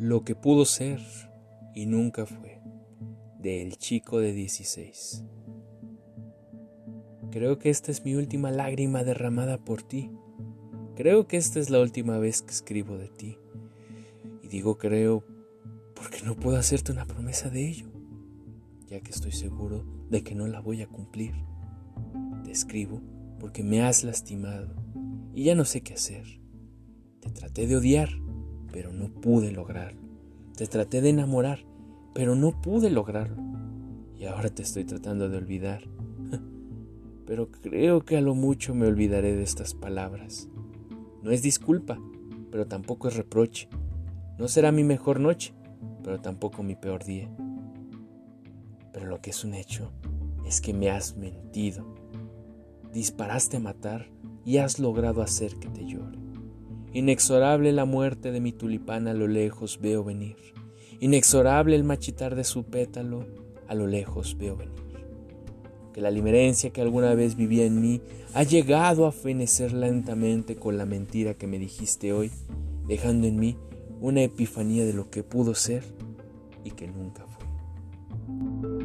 Lo que pudo ser y nunca fue, de El chico de 16. Creo que esta es mi última lágrima derramada por ti. Creo que esta es la última vez que escribo de ti. Y digo creo porque no puedo hacerte una promesa de ello, ya que estoy seguro de que no la voy a cumplir. Te escribo porque me has lastimado y ya no sé qué hacer. Te traté de odiar, pero no pude lograrlo. Te traté de enamorar, pero no pude lograrlo. Y ahora te estoy tratando de olvidar. pero creo que a lo mucho me olvidaré de estas palabras. No es disculpa, pero tampoco es reproche. No será mi mejor noche, pero tampoco mi peor día. Pero lo que es un hecho es que me has mentido. Disparaste a matar y has logrado hacer que te llore. Inexorable la muerte de mi tulipán a lo lejos veo venir. Inexorable el machitar de su pétalo a lo lejos veo venir. Que la limerencia que alguna vez vivía en mí ha llegado a fenecer lentamente con la mentira que me dijiste hoy, dejando en mí una epifanía de lo que pudo ser y que nunca fue.